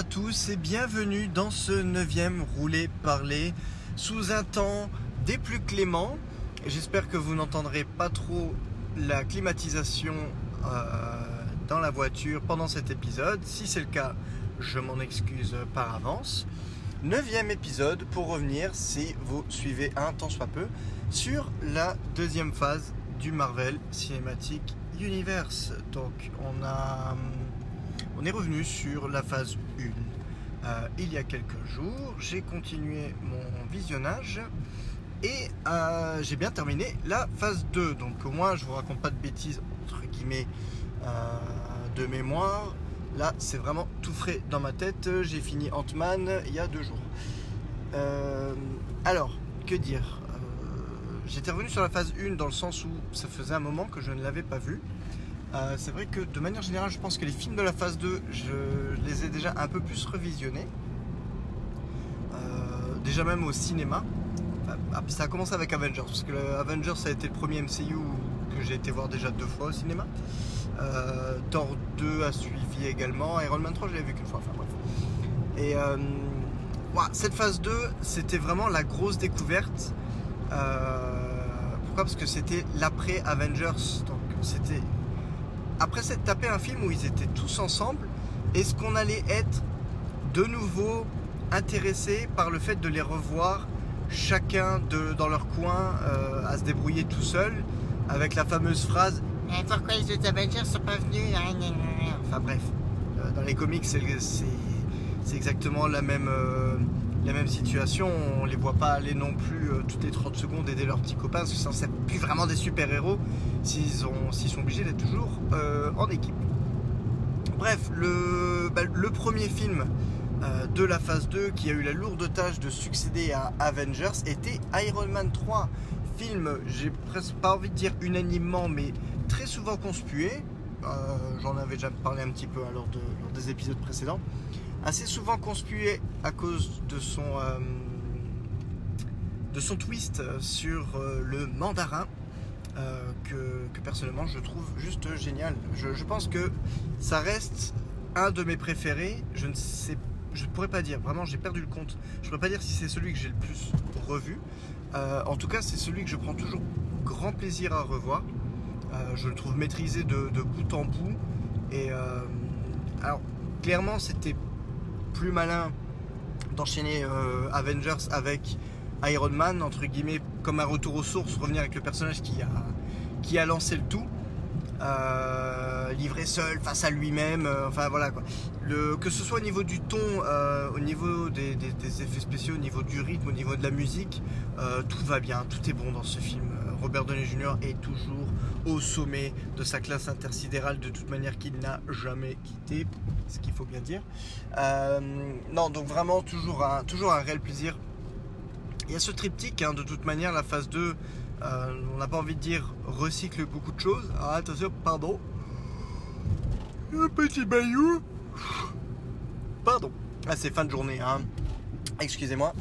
à tous et bienvenue dans ce neuvième roulé parler sous un temps des plus cléments. J'espère que vous n'entendrez pas trop la climatisation euh, dans la voiture pendant cet épisode. Si c'est le cas, je m'en excuse par avance. Neuvième épisode pour revenir, si vous suivez un tant soit peu, sur la deuxième phase du Marvel Cinematic Universe. Donc on a on est revenu sur la phase 1 euh, il y a quelques jours. J'ai continué mon visionnage et euh, j'ai bien terminé la phase 2. Donc au moins je vous raconte pas de bêtises entre guillemets euh, de mémoire. Là c'est vraiment tout frais dans ma tête. J'ai fini Ant-Man il y a deux jours. alors, que dire? J'étais revenu sur la phase 1 dans le sens où ça faisait un moment que je ne l'avais pas vu. Euh, c'est vrai que de manière générale, je pense que les films de la phase 2, je les ai déjà un peu plus revisionnés. Euh, déjà même au cinéma. Ah, ça a commencé avec Avengers, parce que Avengers a été le premier MCU que j'ai été voir déjà deux fois au cinéma. Euh, Thor 2 a suivi également. Iron Man 3, je l'ai vu qu'une fois. Enfin bref. Et cette phase 2, c'était vraiment la grosse découverte. pourquoi? Parce que c'était l'après Avengers. Donc c'était après s'être tapé un film où ils étaient tous ensemble, est-ce qu'on allait être de nouveau intéressé par le fait de les revoir chacun de, dans leur coin euh, à se débrouiller tout seul avec la fameuse phrase Mais pourquoi les autres Avengers sont pas venus? Enfin bref, euh, dans les comics c'est exactement la même, euh, la même situation. On les voit pas aller non plus euh, toutes les 30 secondes aider leurs petits copains, parce que ça ne plus vraiment des super-héros s'ils sont obligés d'être toujours euh, en équipe. Bref, le, bah, premier film euh, de la phase 2 qui a eu la lourde tâche de succéder à Avengers était Iron Man 3. Film, j'ai presque pas envie de dire unanimement, mais très souvent conspué. J'en avais déjà parlé un petit peu lors des épisodes précédents assez souvent conspué à cause de son, euh, de son twist sur euh, le mandarin. Euh, que, personnellement je trouve juste génial. Je, pense que ça reste un de mes préférés. Je ne sais, je pourrais pas dire. Vraiment, j'ai perdu le compte. Je pourrais pas dire si c'est celui que j'ai le plus revu. en tout cas, c'est celui que je prends toujours grand plaisir à revoir. je le trouve maîtrisé de, de bout en bout. Et alors, clairement, c'était plus malin d'enchaîner euh, Avengers avec Iron Man, entre guillemets, comme un retour aux sources, revenir avec le personnage qui a, lancé le tout. Euh, livré seul face à lui-même, euh, enfin voilà quoi. Que ce soit au niveau du ton, au niveau des, effets spéciaux, au niveau du rythme, au niveau de la musique, tout va bien, tout est bon dans ce film. Robert Downey Jr. est toujours au sommet de sa classe intersidérale de toute manière qu'il n'a jamais quitté, ce qu'il faut bien dire. Euh, non, donc vraiment toujours un, toujours un réel plaisir. Il y a ce triptyque, hein, de toute manière, la phase 2, euh, on n'a pas envie de dire recycle beaucoup de choses. Ah, attention, pardon. Un petit baillou. Pardon. Ah, c'est fin de journée, hein. Excusez-moi.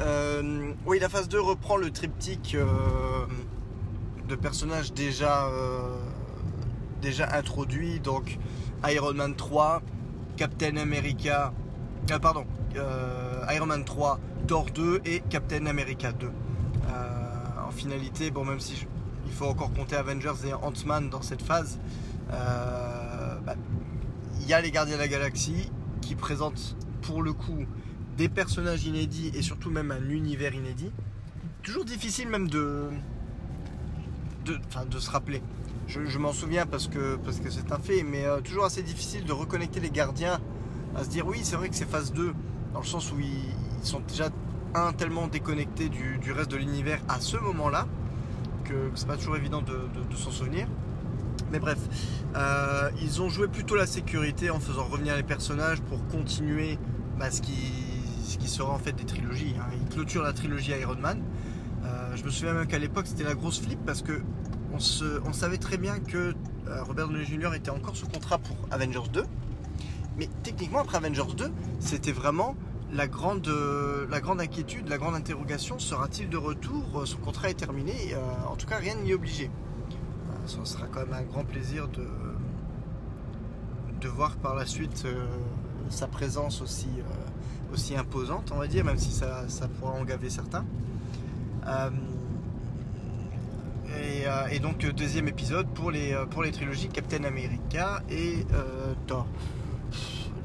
Euh, oui, la phase 2 reprend le triptyque de personnages déjà, euh, déjà introduits. Donc Iron Man 3, Captain America, euh, pardon, euh, Iron Man 3, Thor 2 et Captain America 2. en finalité, bon, même si il faut encore compter Avengers et Ant-Man dans cette phase, bah, il y a les Gardiens de la Galaxie qui présentent pour le coup des personnages inédits et surtout même un univers inédit. Toujours difficile même de, de, se rappeler. Je, m'en souviens parce que parce que c'est un fait, mais euh, toujours assez difficile de reconnecter les gardiens à se dire oui, c'est vrai que c'est phase 2, dans le sens où ils, sont déjà un tellement déconnectés du, reste de l'univers à ce moment-là que, c'est pas toujours évident de, s'en souvenir. Mais bref, euh, ils ont joué plutôt la sécurité en faisant revenir les personnages pour continuer bah, ce, qui, ce qui sera en fait des trilogies. Hein. Ils clôturent la trilogie Iron Man. Euh, je me souviens même qu'à l'époque c'était la grosse flip parce que on, savait très bien que euh, Robert Downey Jr. était encore sous contrat pour Avengers 2. Mais techniquement, après Avengers 2, c'était vraiment la grande, euh, la grande inquiétude, la grande interrogation sera-t-il de retour? Son contrat est terminé. Euh, en tout cas, rien n'y est obligé. Ce sera quand même un grand plaisir de, voir par la suite sa présence aussi, euh, imposante, on va dire, même si ça, ça pourra en gaver certains. Euh, et, euh, donc deuxième épisode pour les, euh, pour les trilogies Captain America et euh, Thor.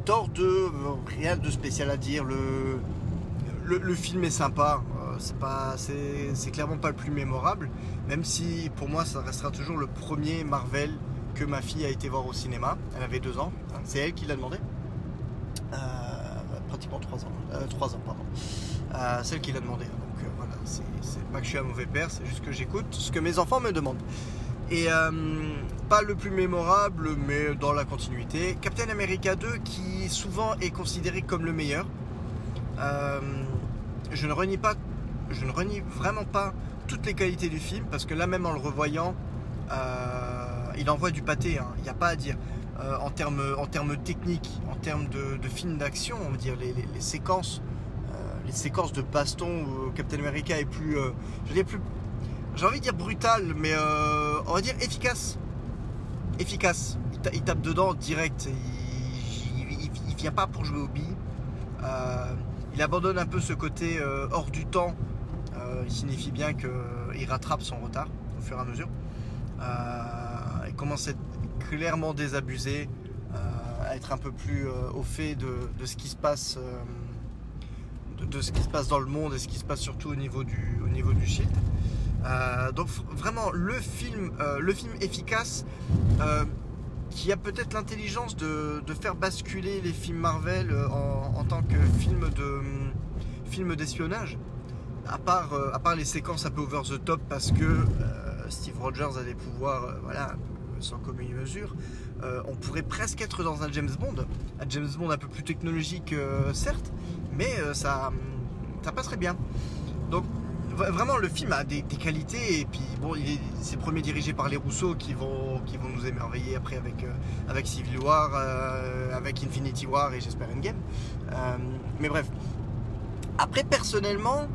Thor 2, euh, rien de spécial à dire. Le, le, film est sympa. euh, c'est pas, c'est, clairement pas le plus mémorable, même si pour moi ça restera toujours le premier Marvel que ma fille a été voir au cinéma. Elle avait deux ans. hein, C'est elle qui l'a demandé. Euh, pratiquement trois ans. Euh, trois ans, pardon. Euh, celle qui l'a demandé. C'est, pas que je suis un mauvais père, c'est juste que j'écoute ce que mes enfants me demandent. Et euh, pas le plus mémorable, mais dans la continuité. Captain America 2, qui souvent est considéré comme le meilleur. Euh, je ne renie pas, je ne renie vraiment pas toutes les qualités du film, parce que là même en le revoyant, euh, il envoie du pâté. hein, Il n'y a pas à dire. En termes en techniques, en termes de, de film d'action, on va dire les, séquences, séquences de baston où Captain America est plus, euh, je plus, j'ai envie de dire brutal, mais euh, on va dire efficace. Efficace. Il, ta- il tape dedans direct. Il, il vient pas pour jouer au billes. Euh, il abandonne un peu ce côté euh, hors du temps. Euh, il signifie bien qu'il rattrape son retard au fur et à mesure. Euh, il commence à être clairement désabusé, euh, à être un peu plus euh, au fait de, ce qui se passe. euh, de, ce qui se passe dans le monde et ce qui se passe surtout au niveau du, au niveau du shield. Euh, donc vraiment le film, euh, le film efficace euh, qui a peut-être l'intelligence de, de faire basculer les films Marvel en, en tant que film de film d'espionnage. À part, à part les séquences un peu over the top parce que Steve Rogers a des pouvoirs voilà, sans commune mesure, on pourrait presque être dans un James Bond. Un James Bond un peu plus technologique certes, mais euh, ça, ça passerait bien. Donc vraiment le film a des, qualités et puis bon c'est premier dirigé par les Rousseau qui vont, nous émerveiller après avec, euh, avec Civil War, euh, avec Infinity War et j'espère Endgame. Mais bref. Après personnellement,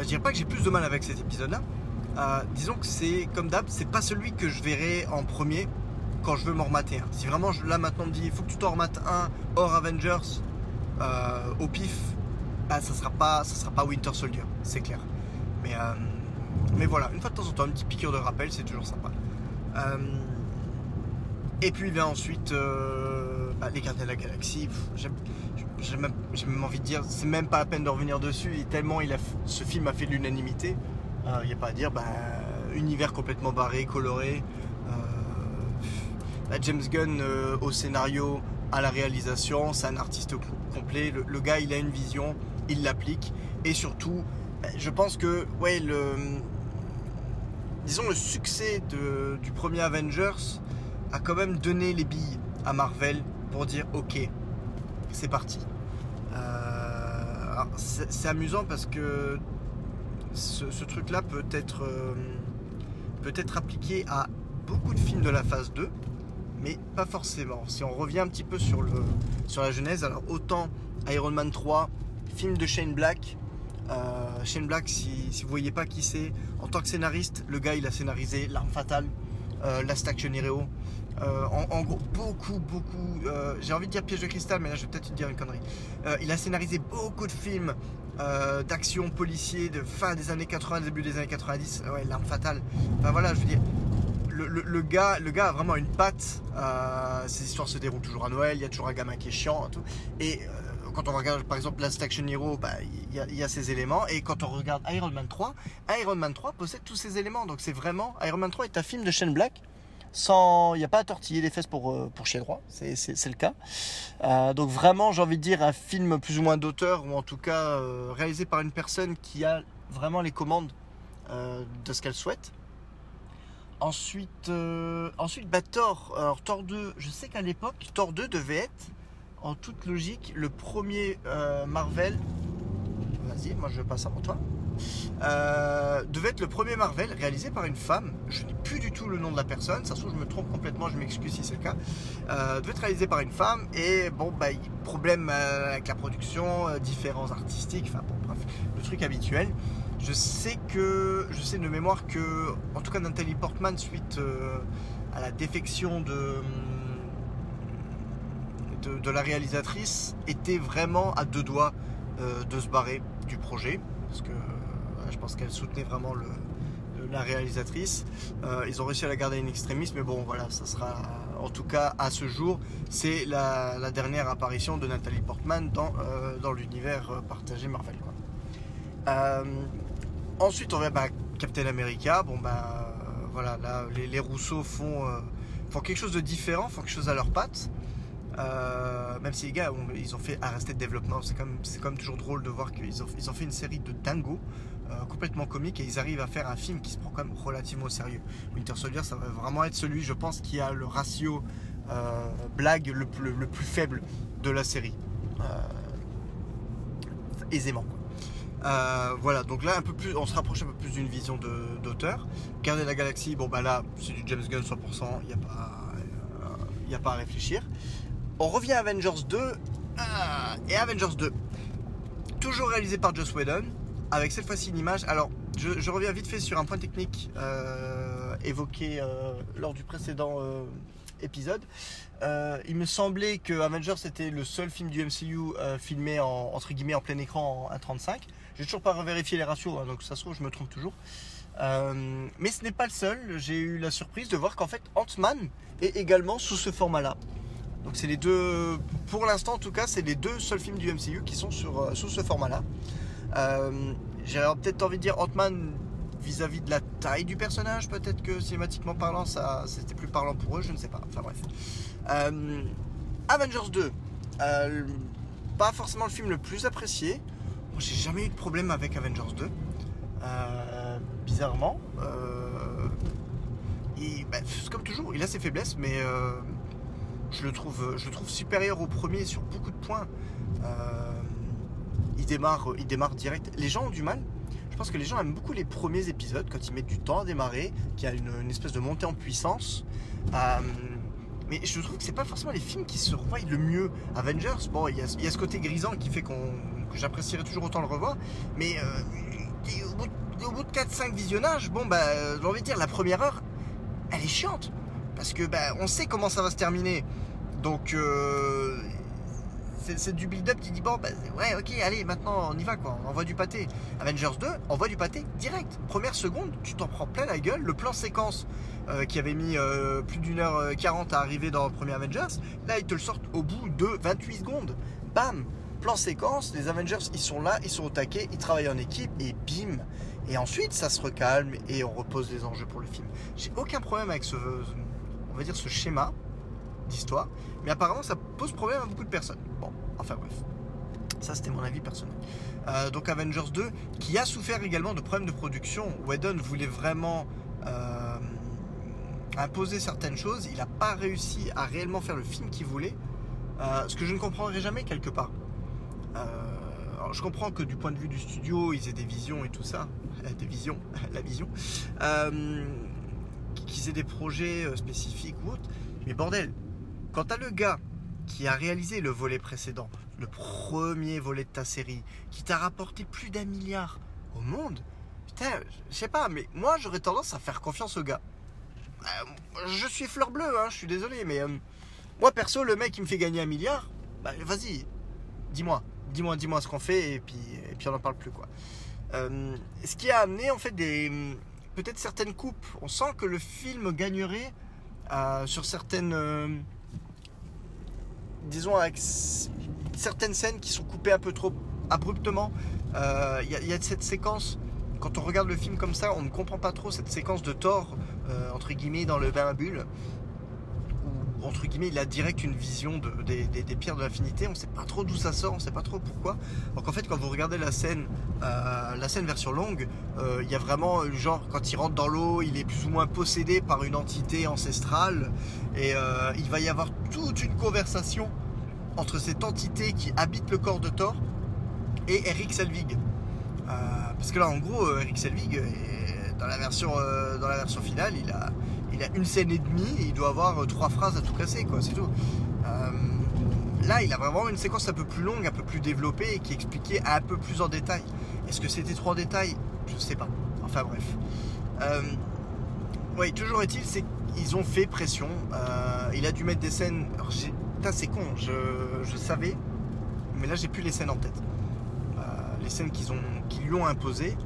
je dirais pas que j'ai plus de mal avec cet épisode là. disons que c'est comme d'hab, c'est pas celui que je verrai en premier quand je veux m'en remater. Si vraiment je- là maintenant me dit il faut que tu t'en remates un hors Avengers euh, au pif, bah, ça sera pas sera pas Winter Soldier, c'est clair. Mais euh, mais voilà, une fois de temps en temps, une petite piqûre de rappel, c'est toujours sympa. Euh, et puis vient ensuite bah, les Gardiens de la Galaxie. J'ai même, envie de dire, c'est même pas la peine de revenir dessus. Et tellement ce film a fait de l'unanimité. Il n'y a pas à dire, bah, univers complètement barré, coloré. James Gunn au scénario, à la réalisation, c'est un artiste Le, gars, il a une vision, il l'applique. Et surtout, bah, je pense que, ouais, le, disons le succès du premier Avengers a quand même donné les billes à Marvel pour dire ok, c'est parti. Euh, c'est amusant parce que ce, ce truc-là peut être, euh, peut être appliqué à beaucoup de films de la phase 2, mais pas forcément. Si on revient un petit peu sur, le, sur la genèse, alors autant Iron Man 3, film de Shane Black. Euh, Shane Black, si, si vous voyez pas qui c'est, en tant que scénariste, le gars il a scénarisé L'Arme Fatale, euh, Last Action Hero. Euh, en, en gros, beaucoup, beaucoup. J'ai envie de dire Piège de cristal, mais là je vais peut-être dire une connerie. Il a scénarisé beaucoup de films d'action policier de fin des années 80, début des années 90. Ouais, L'Arme Fatale. Enfin voilà, je veux dire. Le, gars, le gars a vraiment une patte. Euh, ces histoires se déroulent toujours à Noël. Il y a toujours un gamin qui est chiant. et tout. Et euh, quand on regarde par exemple Last Action Hero, bah, il y, a- y a ces éléments. Et quand on regarde Iron Man 3, Iron Man 3 possède tous ces éléments. Donc c'est vraiment Iron Man 3 est un film de Shane Black. Sans, il n'y a pas à tortiller les fesses pour, euh, pour chier droit, c'est, le cas. Euh, donc vraiment, j'ai envie de dire un film plus ou moins d'auteur, ou en tout cas réalisé par une personne qui a vraiment les commandes de ce qu'elle souhaite. Ensuite, euh, ensuite bah, Thor. Thor 2, je sais qu'à l'époque, Thor 2 devait être, en toute logique, le premier euh, Marvel. Vas-y, moi je passe avant toi. Euh, devait être le premier Marvel réalisé par une femme. Je n'ai plus du tout le nom de la personne. Ça se trouve, je me trompe complètement. Je m'excuse si c'est le cas. Devait être réalisé par une femme. Et bon, bah, problème avec la production, différences artistiques. Enfin bon, bref, le truc habituel. Je sais que, je sais de mémoire que, en tout cas, Nathalie Portman, suite euh, à la défection de de, la réalisatrice était vraiment à deux doigts euh, de se barrer du projet parce que euh, je pense qu'elle soutenait vraiment la réalisatrice. Ils ont réussi à la garder in extremis, mais bon, voilà, ça sera en tout cas à ce jour, c'est la, dernière apparition de Nathalie Portman dans, dans l'univers partagé Marvel. Ensuite, on va bah, Captain America. Bon, bah voilà, là, les, les Rousseau font, euh, font quelque chose de différent, font quelque chose à leurs pattes. Euh, même si les gars, ils ont fait Arrested Development, c'est comme c'est comme toujours drôle de voir qu'ils ont, fait une série de dingo euh, complètement comique et ils arrivent à faire un film qui se prend quand même relativement au sérieux. Winter Soldier, ça va vraiment être celui, je pense, qui a le ratio euh, blague le plus, le plus faible de la série. Euh, aisément. Euh, voilà, donc là un peu plus, on se rapproche un peu plus d'une vision d'auteur. Garder la galaxie, bon bah là c'est du James Gunn 100%, il n'y a, pas, euh, y a pas à réfléchir. On revient à Avengers 2, ah, et Avengers 2, toujours réalisé par Joss Whedon, avec cette fois-ci une image. Alors, je, reviens vite fait sur un point technique euh, évoqué euh, lors du précédent euh, épisode. Euh, il me semblait que Avengers était le seul film du MCU euh, filmé en, entre guillemets en plein écran en 1.35. J'ai toujours pas revérifié les ratios, hein, donc ça se trouve, je me trompe toujours. Euh, mais ce n'est pas le seul. J'ai eu la surprise de voir qu'en fait Ant-Man est également sous ce format-là. Donc c'est les deux, pour l'instant en tout cas, c'est les deux seuls films du MCU qui sont sur, euh, sous ce format-là. Euh, J'ai peut-être envie de dire Ant-Man vis-à-vis de la taille du personnage, peut-être que cinématiquement parlant, ça c'était plus parlant pour eux, je ne sais pas. Enfin bref. Euh, Avengers 2, euh, pas forcément le film le plus apprécié. Moi, j'ai jamais eu de problème avec Avengers 2. Euh, bizarrement. Euh, il- bah, comme toujours, il a ses faiblesses, mais euh, je, le trouve, je le trouve supérieur au premier sur beaucoup de points. Il, démarre, il démarre direct. Les gens ont du mal. Je pense que les gens aiment beaucoup les premiers épisodes quand ils mettent du temps à démarrer, qu'il y a une, espèce de montée en puissance. Mais je trouve que c'est pas forcément les films qui se revoient le mieux. Avengers, bon, il y il y a ce côté grisant qui fait qu'on, j'apprécierais toujours autant le revoir. Mais euh, au bout, de- au bout de 4-5 visionnages, bon, bah, euh, j'ai envie de dire, la première heure, elle est chiante. Parce que, bah, on sait comment ça va se terminer. Donc, euh, c'est du build-up qui dit, bon, bah, ouais, ok, allez, maintenant, on y va, quoi. On envoie du pâté. Avengers 2, envoie du pâté direct. Première seconde, tu t'en prends plein la gueule. Le plan séquence qui avait mis plus d'une heure 40 à arriver dans le premier Avengers, là, ils te le sortent au bout de 28 secondes. Bam Plan séquence, les Avengers, ils sont là, ils sont au taquet, ils travaillent en équipe, et bim Et ensuite, ça se recalme et on repose les enjeux pour le film. J'ai aucun problème avec ce, on va dire, schéma d'histoire, mais apparemment, ça pose problème à beaucoup de personnes. Bon, enfin bref. Ça, c'était mon avis personnel. Euh, donc Avengers 2, qui a souffert également de problèmes de production. Whedon voulait vraiment euh, imposer certaines choses. Il n'a pas réussi à réellement faire le film qu'il voulait. Euh, ce que je ne comprendrai jamais quelque part. Euh, je comprends que du point de vue du studio, ils aient des visions et tout ça. Des visions, la vision. Euh, qu'ils aient des projets euh, spécifiques ou autres. Mais bordel, quand t'as le gars qui a réalisé le volet précédent, le premier volet de ta série, qui t'a rapporté plus d'un milliard au monde, putain, je sais pas, mais moi j'aurais tendance à faire confiance au gars. Euh, je suis fleur bleue, hein, je suis désolé, mais euh, moi perso, le mec qui me fait gagner un milliard, bah, vas-y, dis-moi, dis-moi, dis-moi ce qu'on fait et puis, et puis on n'en parle plus quoi. Euh, ce qui a amené en fait des peut-être certaines coupes. On sent que le film gagnerait euh, sur certaines, euh, disons avec certaines scènes qui sont coupées un peu trop abruptement. Il y, y a cette séquence. Quand on regarde le film comme ça, on ne comprend pas trop cette séquence de euh, entre guillemets, dans le bain à bulles, entre guillemets, il a direct une vision de- des, pierres de l'infinité. On ne sait pas trop d'où ça sort, on ne sait pas trop pourquoi. Donc en fait, quand vous regardez la scène, euh, la scène version longue, euh, il y a vraiment, euh, genre, quand il rentre dans l'eau, il est plus ou moins possédé par une entité ancestrale. Et il va y avoir toute une conversation entre cette entité qui habite le corps de Thor et Eric Selvig. Parce que là, en gros, Eric Selvig, dans la version, dans la version finale, il a, il a une scène et demie et il doit avoir euh, trois phrases à tout casser, quoi, c'est tout. Euh, là, il a vraiment une séquence un peu plus longue, un peu plus développée et qui expliquait un peu plus en détail. Est-ce que c'était trop en détail? Je sais pas. Enfin bref. Euh, oui, toujours est-il, c'est qu'ils ont fait pression. Il a dû mettre des scènes. putain, c'est con, je, savais, mais là j'ai plus les scènes en tête. Les scènes qu'ils lui ont imposées.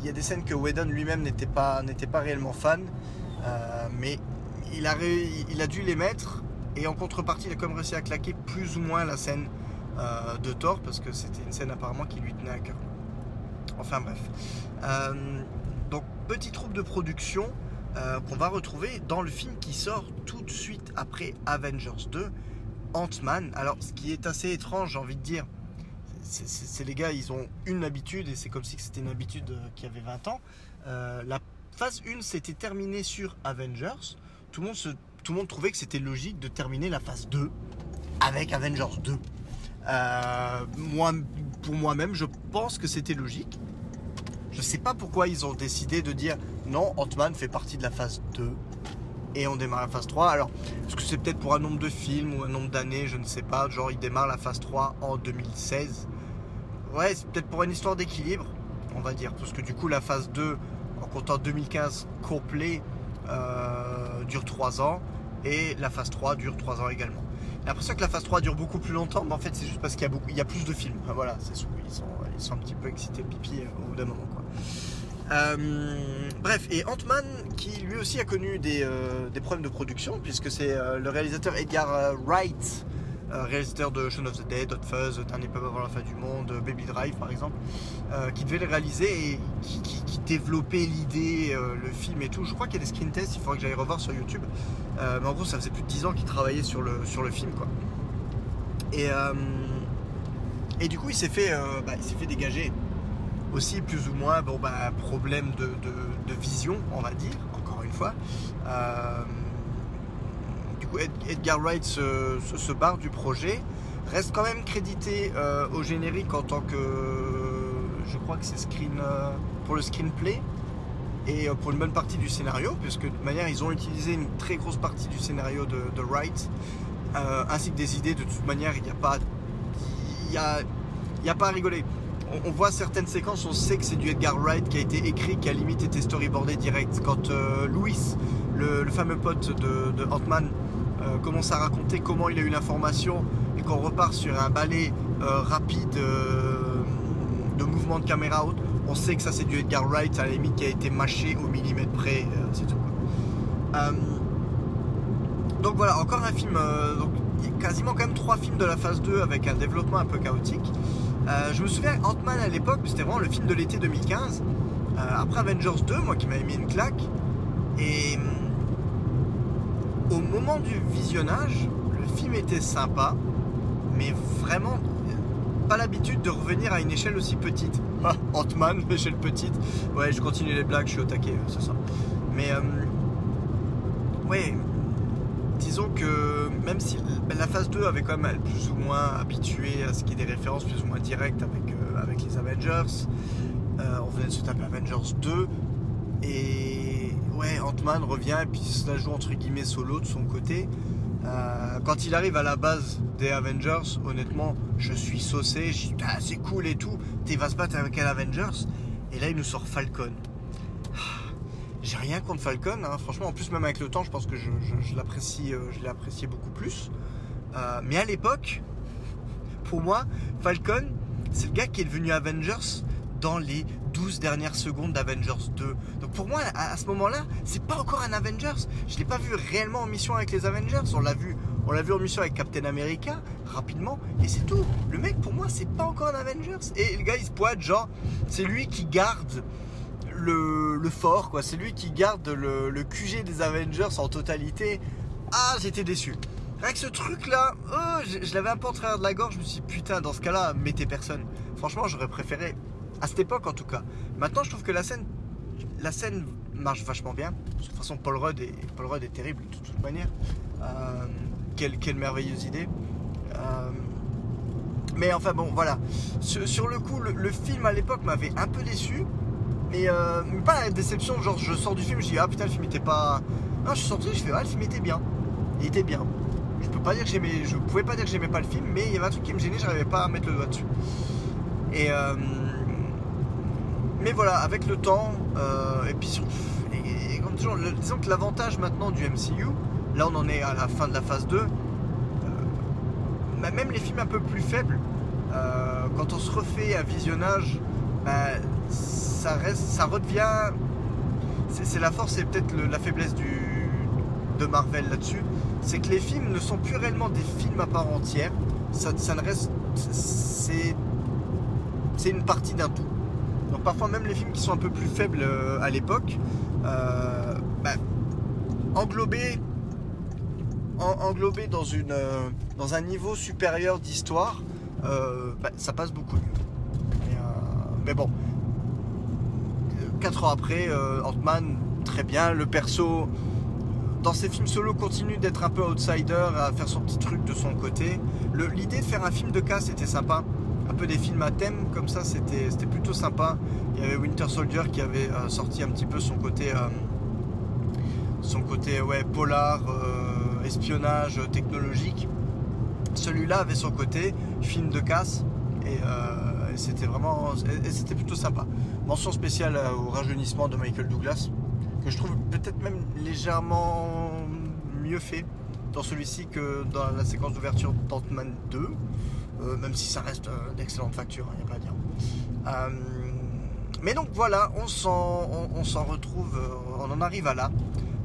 Il y, a des scènes que Whedon lui-même n'était pas, pas réellement fan, euh, mais il a, dû les mettre et en contrepartie, il a quand même réussi à claquer plus ou moins la scène euh, de Thor parce que c'était une scène apparemment qui lui tenait à cœur. Enfin bref. Euh, donc petit troupe de production qu'on va retrouver dans le film qui sort tout de suite après Avengers 2, Ant-Man. Alors ce qui est assez étrange, j'ai envie de dire, c'est- les gars, ils ont une habitude et c'est comme si c'était une habitude euh, qui avait 20 ans. Euh, la phase 1 s'était terminée sur Avengers. Tout le monde, trouvait que c'était logique de terminer la phase 2 avec Avengers 2. Euh, moi, pour moi-même, je pense que c'était logique. Je sais pas pourquoi ils ont décidé de dire non, Ant-Man fait partie de la phase 2 et on démarre la phase 3. Alors, est-ce que c'est peut-être pour un nombre de films ou un nombre d'années, je ne sais pas. Genre, ils démarrent la phase 3 en 2016. Ouais, c'est peut-être pour une histoire d'équilibre, on va dire. Parce que du coup, la phase 2, en comptant 2015 complet, euh, dure 3 ans. Et la phase 3 dure 3 ans également. J'ai l'impression que la phase 3 dure beaucoup plus longtemps, mais en fait, c'est juste parce qu'il y a, beaucoup, il y a plus de films. Voilà, c'est ils sont, ils sont un petit peu excités pipi euh, au bout d'un moment. Quoi. Euh, bref, et Ant-Man, qui lui aussi a connu des, des problèmes de production, puisque c'est le réalisateur Edgar Wright, euh, réalisateur de Shaun of the Dead, Hot Fuzz, Dernier pub avant la fin du monde, euh, Baby Drive par exemple, euh, qui devait le réaliser et qui, qui- qui développait l'idée, le film et tout. Je crois qu'il y a des screen tests, il faudrait que j'aille revoir sur YouTube. Mais en gros, ça faisait plus de 10 ans qu'il travaillait sur le, sur le film. quoi. Et, et du coup, il s'est fait, bah, fait dégager aussi plus ou moins bon bah problème de, de- vision on va dire encore une fois Edgar Wright se, barre du projet. Reste quand même crédité euh, au générique en tant que je crois que c'est screen euh, pour le screenplay et euh, pour une bonne partie du scénario puisque de toute manière ils ont utilisé une très grosse partie du scénario de, Wright ainsi que des idées. De toute manière il n'y a pas il y a, a pas à rigoler. On, voit certaines séquences, on sait que c'est du Edgar Wright qui a été écrit, qui a limite été storyboardé direct. Quand Louis, le, le fameux pote de, de Ant-Man, euh, commence à raconter comment il a eu l'information et qu'on repart sur un balai euh, rapide euh, de mouvement de caméra haute, on sait que ça c'est du Edgar Wright à la limite qui a été mâché au millimètre près, c'est tout. donc voilà, encore un film, donc, quasiment quand même trois films de la phase 2 avec un développement un peu chaotique. Je me souviens, Ant-Man à l'époque, c'était vraiment le film de l'été 2015. Euh, après Avengers 2, moi qui m'avais mis une claque. Et hum, du visionnage, le film était sympa, mais vraiment euh, pas l'habitude de revenir à une échelle aussi petite. Ah, Ant-Man, échelle petite. Ouais, je continue les blagues, je suis au taquet, euh, c'est ça. Mais euh, ouais, disons que même si la phase 2 avait quand même plus ou moins habitué à ce qu'il y ait des références plus ou moins directes avec, avec les Avengers, on venait de se taper Avengers 2 et ouais Ant-Man revient et puis la joue entre guillemets solo de son côté. Euh, quand il arrive à la base des Avengers, honnêtement, je suis saucé, je dis ah, c'est cool et tout, il va se battre avec un Avengers? Et là il nous sort Falcon. J'ai rien contre Falcon, hein. franchement. En plus, même avec le temps, je pense que je, je- je l'apprécie, euh, je l'ai apprécié beaucoup plus. Euh, mais à l'époque, pour moi, Falcon, c'est le gars qui est devenu Avengers dans les 12 dernières secondes d'Avengers 2. Donc pour moi, à, ce moment-là, c'est pas encore un Avengers. Je l'ai pas vu réellement en mission avec les Avengers. On l'a vu, on l'a vu en mission avec Captain America rapidement, et c'est tout. Le mec, pour moi, c'est pas encore un Avengers. Et le gars, il se pointe, genre, c'est lui qui garde le, fort, quoi. C'est lui qui garde le, le QG des Avengers en totalité. Ah, j'étais déçu. Avec ce truc-là, oh, je, l'avais un peu en travers de la gorge. Je me suis dit, putain, dans ce cas-là, mettez personne. Franchement, j'aurais préféré, à cette époque en tout cas. Maintenant, je trouve que la scène, la scène marche vachement bien. De toute façon, Paul Rudd est, Paul Rudd est terrible de toute manière. Euh, quelle, quelle merveilleuse idée. Euh, mais enfin bon, voilà. Sur, le coup, le, film à l'époque m'avait un peu déçu. Mais, euh, pas la déception, genre je sors du film, je dis ah putain le film était pas. Non, je suis sorti, je fais ah le film était bien. Il était bien. Je peux pas dire que j'aimais. Je pouvais pas dire que j'aimais pas le film, mais il y avait un truc qui me gênait, j'arrivais pas à mettre le doigt dessus. Et euh, mais voilà, avec le temps, euh, et puis sur- le- disons que l'avantage maintenant du MCU, Là, on en est à la fin de la phase 2. Euh, même les films un peu plus faibles, euh, quand on se refait un visionnage, bah, ça, reste, ça redevient. C'est la force et peut-être la faiblesse de Marvel là-dessus. C'est que les films ne sont plus réellement des films à part entière. Ça, ne reste. C'est une partie d'un tout. Donc parfois même les films qui sont un peu plus faibles euh, à l'époque, euh, bah, englobés, dans, une, euh, dans un niveau supérieur d'histoire, bah, ça passe beaucoup mieux. mais bon, 4 ans après, Ant-Man, très bien, le perso dans ces films solo continue d'être un peu outsider, à faire son petit truc de son côté. L'idée de faire un film de casse était sympa un peu des films à thème comme ça, c'était plutôt sympa. Il y avait Winter Soldier qui avait euh, sorti un petit peu son côté, euh, son côté ouais, polar, euh, espionnage technologique. Celui-là avait son côté film de casse et, c'était vraiment c'était plutôt sympa. Mention spéciale au rajeunissement de Michael Douglas que je trouve peut-être même légèrement mieux fait dans celui-ci que dans la séquence d'ouverture d'Ant-Man 2. Euh, même si ça reste euh, d'excellente facture, il hein, n'y a pas à dire. Euh, mais donc voilà, on s'en retrouve, on en arrive à là,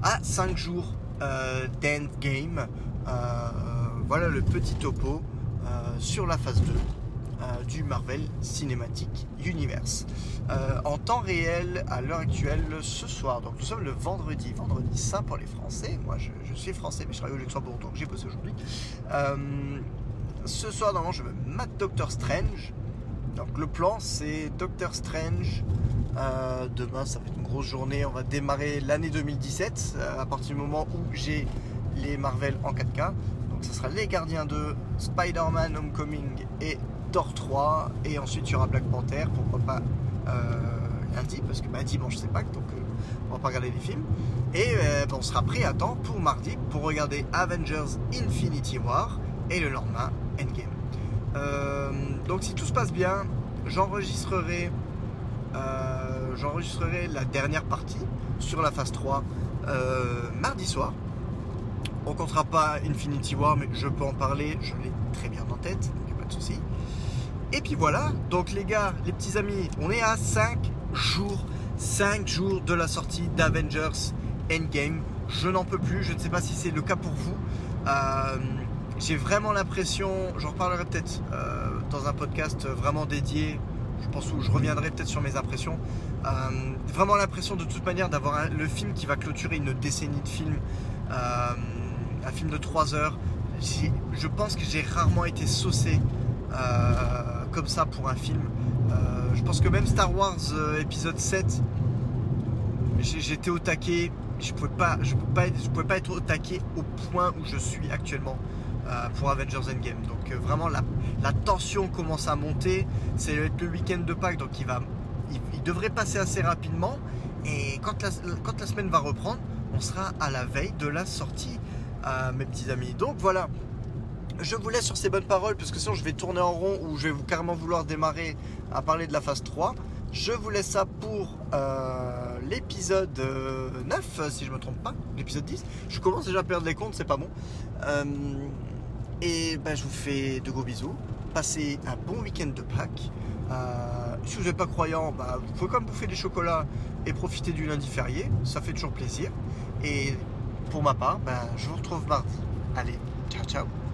à 5 jours d'endgame. voilà le petit topo sur la phase 2 du Marvel Cinematic Universe. en temps réel, à l'heure actuelle, ce soir, donc nous sommes le vendredi, vendredi saint pour les Français. Moi je, je suis français, mais je travaille au Luxembourg, donc j'ai bossé aujourd'hui ce soir, normalement, je vais mettre Doctor Strange. Donc le plan, c'est Doctor Strange. Euh, demain, ça va être une grosse journée. On va démarrer l'année 2017 euh, à partir du moment où j'ai les Marvel en 4K. Donc ça sera Les Gardiens 2, Spider-Man Homecoming et Thor 3. Et ensuite, il y aura Black Panther. Pourquoi pas euh, lundi Parce que bah, dimanche, c'est pas donc on va pas regarder les films. Et on sera prêt à temps pour mardi pour regarder Avengers Infinity War. Et le lendemain, Endgame. Euh, donc si tout se passe bien, j'enregistrerai euh, j'enregistrerai la dernière partie sur la phase 3 euh, mardi soir. On comptera pas Infinity War, mais je peux en parler, je l'ai très bien en tête, donc pas de souci. Et puis voilà, donc les gars, les petits amis, on est à 5 jours, 5 jours de la sortie d'Avengers Endgame. Je n'en peux plus, je ne sais pas si c'est le cas pour vous j'ai vraiment l'impression, j'en reparlerai peut-être euh, dans un podcast vraiment dédié, je pense où je reviendrai peut-être sur mes impressions. Euh, vraiment l'impression de toute manière d'avoir le film qui va clôturer une décennie de films, euh, un film de 3 heures. Je pense que j'ai rarement été saucé comme ça pour un film. je pense que même Star Wars épisode 7, j'étais au taquet. Je ne pouvais, pas, je pouvais, pas, pouvais pas être au taquet au point où je suis actuellement. Euh, pour Avengers Endgame. Donc euh, vraiment la, tension commence à monter. C'est le week-end de Pâques, donc il, va, il, devrait passer assez rapidement. Et quand la, semaine va reprendre, on sera à la veille de la sortie, euh, mes petits amis. Donc voilà, je vous laisse sur ces bonnes paroles, parce que sinon je vais tourner en rond ou je vais carrément vouloir démarrer à parler de la phase 3. Je vous laisse ça pour l'épisode 9, si je ne me trompe pas, l'épisode 10. Je commence déjà à perdre les comptes, c'est pas bon. Et ben, je vous fais de gros bisous. Passez un bon week-end de Pâques. Euh, si vous n'êtes pas croyant, bah, vous pouvez quand même bouffer des chocolats et profiter du lundi férié. Ça fait toujours plaisir. Et pour ma part, ben, je vous retrouve mardi. Allez, ciao ciao